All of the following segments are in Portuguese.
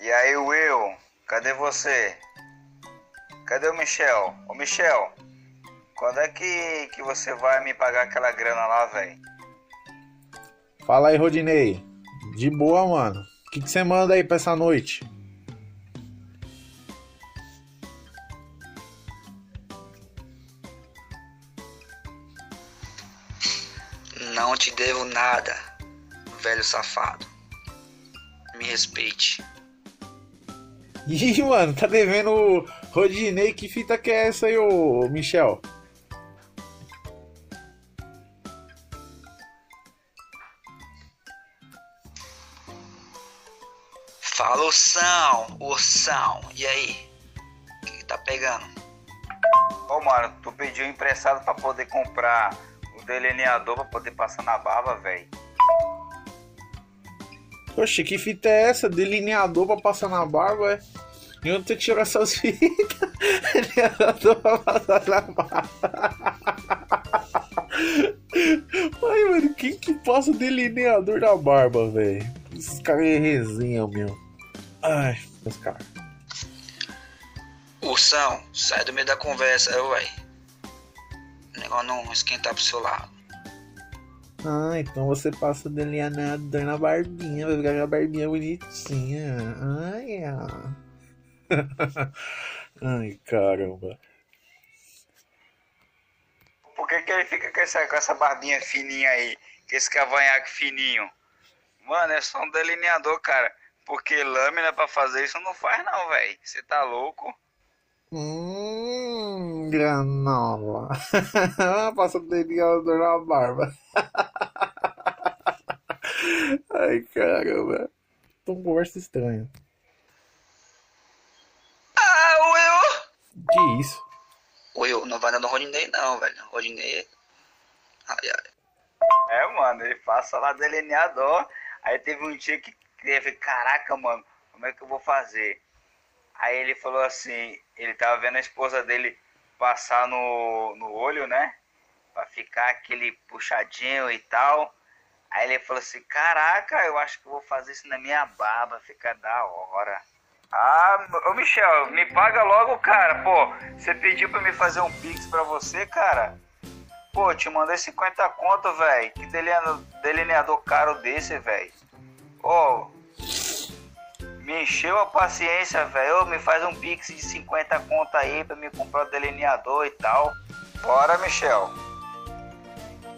E aí, Will, cadê você? Cadê o Michel? Ô Michel, quando é que, que você vai me pagar aquela grana lá, velho? Fala aí, Rodinei. De boa, mano. O que, que você manda aí pra essa noite? Não te devo nada, velho safado. Me respeite. Ih, mano, tá devendo Rodinei. Que fita que é essa aí, ô Michel? Fala, ursão, ursão. E aí? O que, que tá pegando? Ô, mano, tu pediu emprestado pra poder comprar o delineador pra poder passar na barba, velho. Poxa, que fita é essa? Delineador pra passar na barba, é? E onde você tirou essas fitas? Delineador pra passar na barba. Ai, mano, quem que passa delineador na barba, velho? Esses caras é resenha, meu. Ai, meus caras. Ursão, sai do meio da conversa, ué. O negócio não esquentar pro seu lado. Ah, então você passa delineador na barbinha, vai ficar com a barbinha bonitinha. Ai, ah. Ai, caramba. Por que, que ele fica com essa, com essa barbinha fininha aí? Com esse cavanhaque fininho? Mano, é só um delineador, cara. Porque lâmina pra fazer isso não faz não, velho. Você tá louco? Hum, granola. Passa delineador na barba. Ai, caramba. Tô com conversa estranha. Ah, Will! Que isso? Will, não vai dar no Rodinei não, velho. Rodinei. Ai, ai. É, mano, ele passa lá delineador. Aí teve um dia que teve, caraca, mano, como é que eu vou fazer? Aí ele falou assim, ele tava vendo a esposa dele passar no, no olho, né? Pra ficar aquele puxadinho e tal. Aí ele falou assim, caraca, eu acho que vou fazer isso na minha barba, fica da hora. Ah, ô Michel, me paga logo, cara. Pô, você pediu pra me fazer um pix pra você, cara? Pô, te mandei 50 conto, velho. Que delineador, caro desse, velho. Ô, me encheu a paciência, velho. Me faz um pix de 50 conto aí pra me comprar o delineador e tal. Bora, Michel.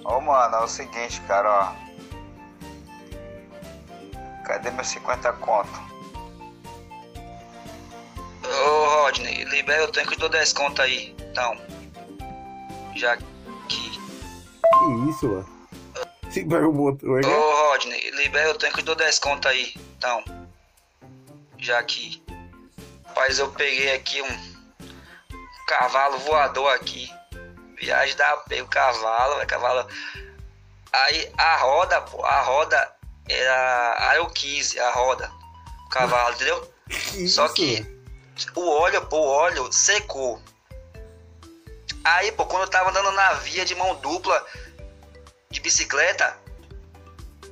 Ô, mano, é o seguinte, cara, ó. Cadê meus 50 conto? Ô, Rodney, libera o tanque do 10 conto aí. Então. Já que. Que isso, mano? Libera o motor, né? Ô, Rodney, libera o tanque do 10 conto aí. Então. Já que. Rapaz, eu peguei aqui um. Cavalo voador aqui. Viagem da pego cavalo, velho. Cavalo. Aí a roda, pô, a roda era Aro 15, a roda. O cavalo, entendeu? Que Só que o óleo, pô, o óleo secou. Aí, pô, quando eu tava andando na via de mão dupla de bicicleta,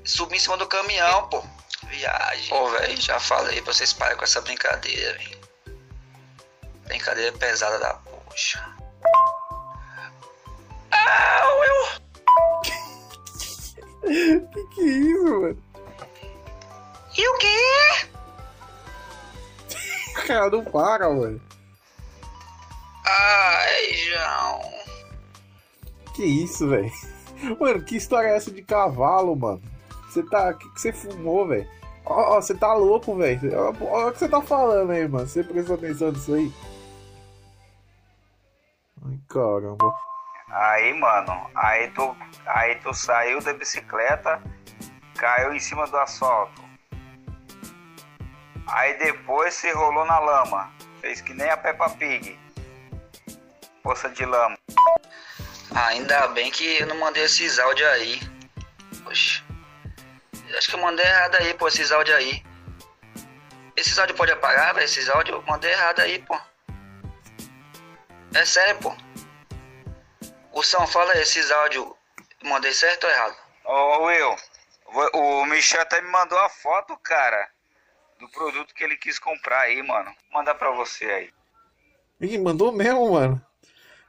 subi em cima do caminhão, pô. Viagem. Pô, velho, já falei pra vocês parem com essa brincadeira, velho. Brincadeira pesada da poxa. Ah, eu. Que que é isso, mano? E o quê? Cara, não para, mano. Ai, João. Que isso, velho? Mano, que história é essa de cavalo, mano? Você tá. O que, que você fumou, velho? Ó, ó, você tá louco, velho. Ó o que você tá falando aí, mano. Você prestou atenção nisso aí? Ai, caramba. Aí, mano, aí tu, aí tu saiu da bicicleta, caiu em cima do asfalto. Aí depois se rolou na lama. Fez que nem a Peppa Pig. Poça de lama. Ainda bem que eu não mandei esses áudios aí. Poxa. Acho que eu mandei errado aí, pô, esses áudios aí. Esses áudios pode apagar, velho? Esses áudios eu mandei errado aí, pô. É sério, pô. O São fala aí, esses áudios. Mandei certo ou errado? Ô Will, o Michel até me mandou a foto, cara. do produto que ele quis comprar aí, mano. Vou mandar pra você aí. Ih, mandou mesmo, mano.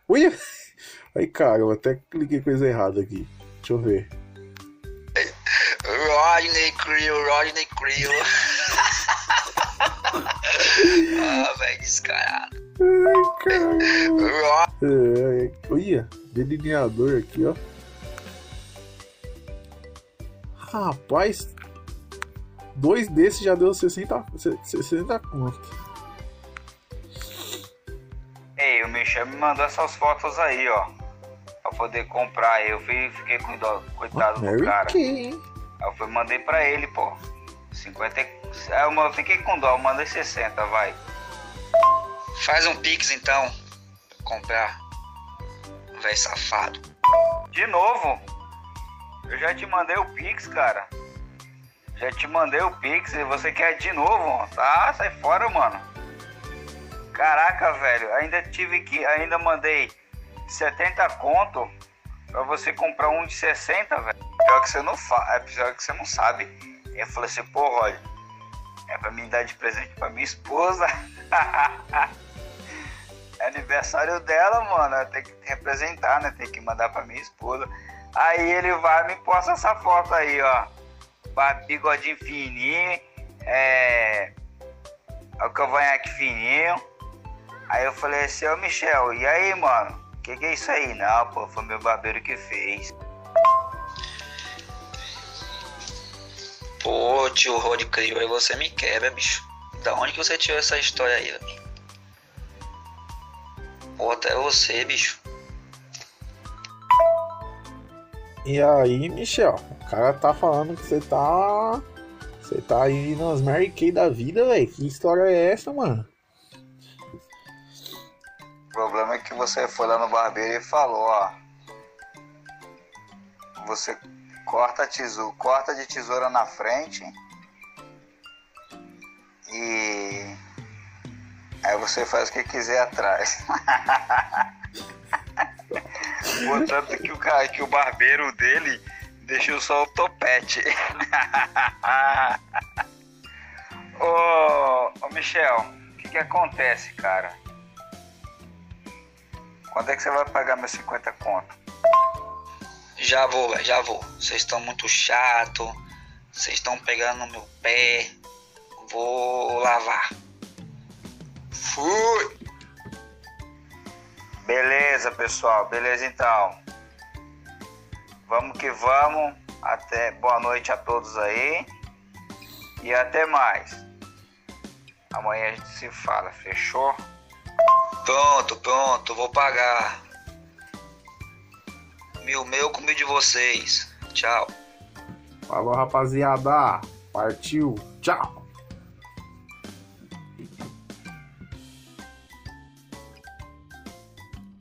Ui! Aí, cara, eu até cliquei coisa errada aqui. Deixa eu ver. Rodney Creel, Rodney Creel. ah, velho, descarado. Ai, cara. É, olha, delineador aqui, ó. Rapaz, dois desses já deu 60, 60 conto. Ei, o Michel me mandou essas fotos aí, ó. Pra poder comprar. Eu fui, fiquei com dó, coitado Mary do cara. Kay? Aí eu fui, mandei pra ele, pô. 50. e- Aí eu fiquei com dó, eu mandei 60, vai. Faz um pix então. Pra comprar. Véi safado. De novo? Eu já te mandei o Pix, cara. Já te mandei o Pix e você quer de novo? Tá, sai fora, mano. Caraca, velho. Ainda tive que. Ainda mandei 70 conto pra você comprar um de 60, velho. Pior que você não fa é pior que você não sabe. Eu falei assim, pô, olha, é pra me dar de presente pra minha esposa. É aniversário dela, mano. Tem que representar, né? Tem que mandar pra minha esposa. Aí ele vai me posta essa foto aí, ó. Bigodinho fininho. É. O cavanhaque fininho. Aí eu falei assim, ô Michel, e aí, mano? Que que é isso aí? Não, pô, foi meu barbeiro que fez. Pô, tio Rod Creel, aí você me quebra, bicho. Da onde que você tirou essa história aí, velho? Pô, até você, bicho. E aí, Michel, o cara tá falando que você tá. Você tá aí nas Mary Kay da vida, velho. Que história é essa, mano? O problema é que você foi lá no barbeiro e falou, ó. Você corta, tesoura, corta de tesoura na frente. E. Aí você faz o que quiser atrás. Portanto que o, cara, que o barbeiro dele deixou só o topete. ô, ô Michel, o que, que acontece, cara? Quando é que você vai pagar meus 50 conto? Já vou, velho, já vou. Vocês estão muito chato. Vocês estão pegando no meu pé. Vou lavar. Fui! Beleza, pessoal. Beleza, então. Vamos que vamos. Até boa noite a todos aí. E até mais. Amanhã a gente se fala, fechou? Pronto, pronto, vou pagar. Mil meu com mil de vocês. Tchau. Falou, rapaziada. Partiu. Tchau.